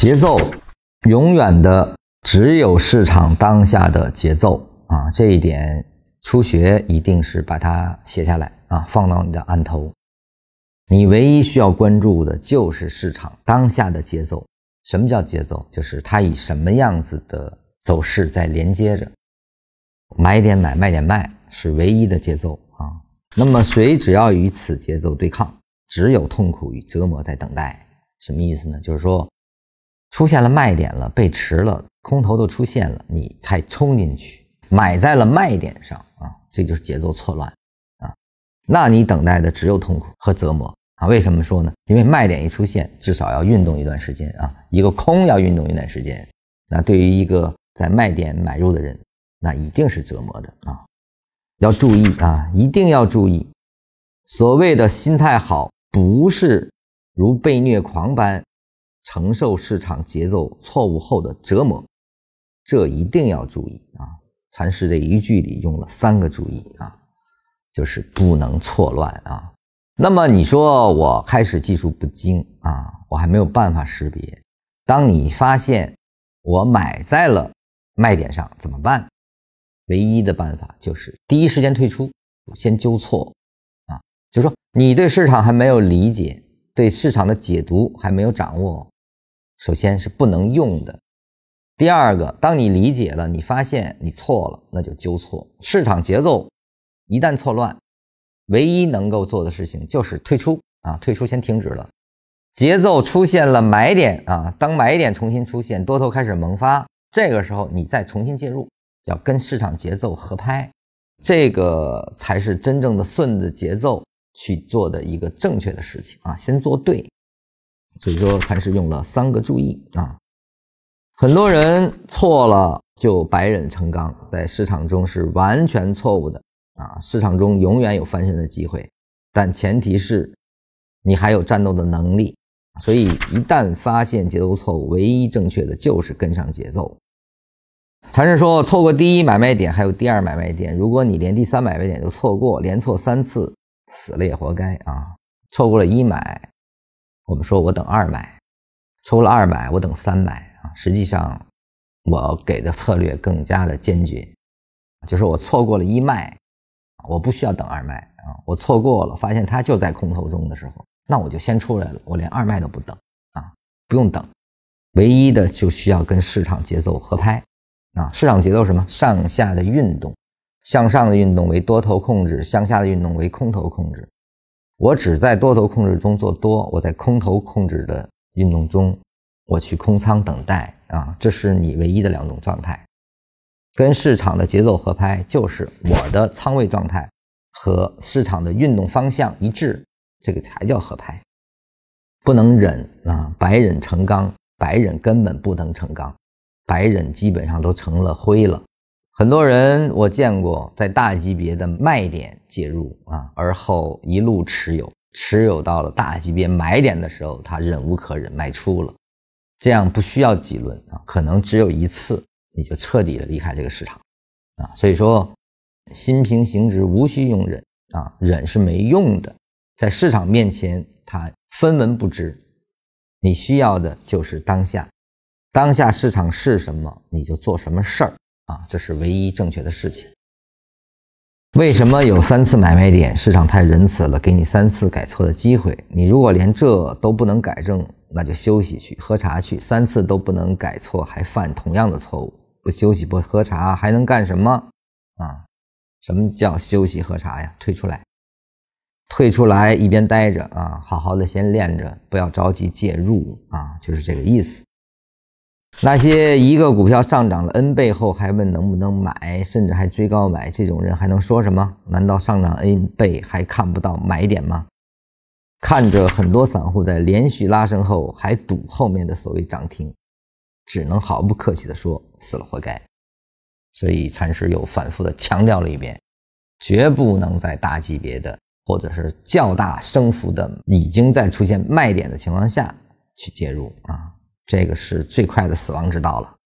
节奏永远的只有市场当下的节奏啊，这一点初学一定是把它写下来啊，放到你的案头。你唯一需要关注的就是市场当下的节奏。什么叫节奏？就是它以什么样子的走势在连接着，买点买，卖点卖，是唯一的节奏啊。那么谁只要与此节奏对抗，只有痛苦与折磨在等待。什么意思呢？就是说。出现了卖点了，背驰了，空头都出现了，你才冲进去买在了卖点上啊，这就是节奏错乱啊。那你等待的只有痛苦和折磨啊。为什么说呢？因为卖点一出现，至少要运动一段时间啊，一个空要运动一段时间。那对于一个在卖点买入的人，那一定是折磨的啊。要注意啊，一定要注意，所谓的心态好，不是如被虐狂般。承受市场节奏错误后的折磨，这一定要注意啊！禅师这一句里用了三个注意啊，就是不能错乱啊。那么你说我开始技术不精啊，我还没有办法识别。当你发现我买在了卖点上怎么办？唯一的办法就是第一时间退出，先纠错啊，就说你对市场还没有理解。对市场的解读还没有掌握，首先是不能用的。第二个，当你理解了，你发现你错了，那就纠错。市场节奏一旦错乱，唯一能够做的事情就是退出啊，退出先停止了。节奏出现了买点啊，当买点重新出现，多头开始萌发，这个时候你再重新介入，要跟市场节奏合拍，这个才是真正的顺着节奏。去做的一个正确的事情啊，先做对，所以说禅师用了三个注意啊。很多人错了就白忍成钢，在市场中是完全错误的啊。市场中永远有翻身的机会，但前提是你还有战斗的能力。所以一旦发现节奏错误，唯一正确的就是跟上节奏。禅师说，错过第一买卖点，还有第二买卖点。如果你连第三买卖点都错过，连错三次。死了也活该啊！错过了一买，我们说我等二买；错过了二买，我等三买啊！实际上，我给的策略更加的坚决，就是我错过了一卖，我不需要等二卖啊！我错过了，发现它就在空头中的时候，那我就先出来了，我连二卖都不等啊！不用等，唯一的就需要跟市场节奏合拍啊！市场节奏什么？上下的运动。向上的运动为多头控制，向下的运动为空头控制。我只在多头控制中做多，我在空头控制的运动中，我去空仓等待啊，这是你唯一的两种状态。跟市场的节奏合拍，就是我的仓位状态和市场的运动方向一致，这个才叫合拍。不能忍啊，白忍成钢，白忍根本不能成钢，白忍基本上都成了灰了。很多人我见过在大级别的卖点介入啊，而后一路持有，持有到了大级别买点的时候，他忍无可忍卖出了。这样不需要几轮啊，可能只有一次，你就彻底的离开这个市场啊。所以说，心平行直无需用忍啊，忍是没用的，在市场面前他分文不值。你需要的就是当下，当下市场是什么，你就做什么事儿。啊，这是唯一正确的事情。为什么有三次买卖点？市场太仁慈了，给你三次改错的机会。你如果连这都不能改正，那就休息去喝茶去。三次都不能改错，还犯同样的错误，不休息不喝茶还能干什么？啊，什么叫休息喝茶呀？退出来，退出来，一边待着啊，好好的先练着，不要着急介入啊，就是这个意思。那些一个股票上涨了 N 倍后还问能不能买，甚至还追高买，这种人还能说什么？难道上涨 N 倍还看不到买点吗？看着很多散户在连续拉升后还赌后面的所谓涨停，只能毫不客气地说死了活该。所以禅师又反复地强调了一遍，绝不能在大级别的或者是较大升幅的已经在出现卖点的情况下去介入啊。这个是最快的死亡之道了。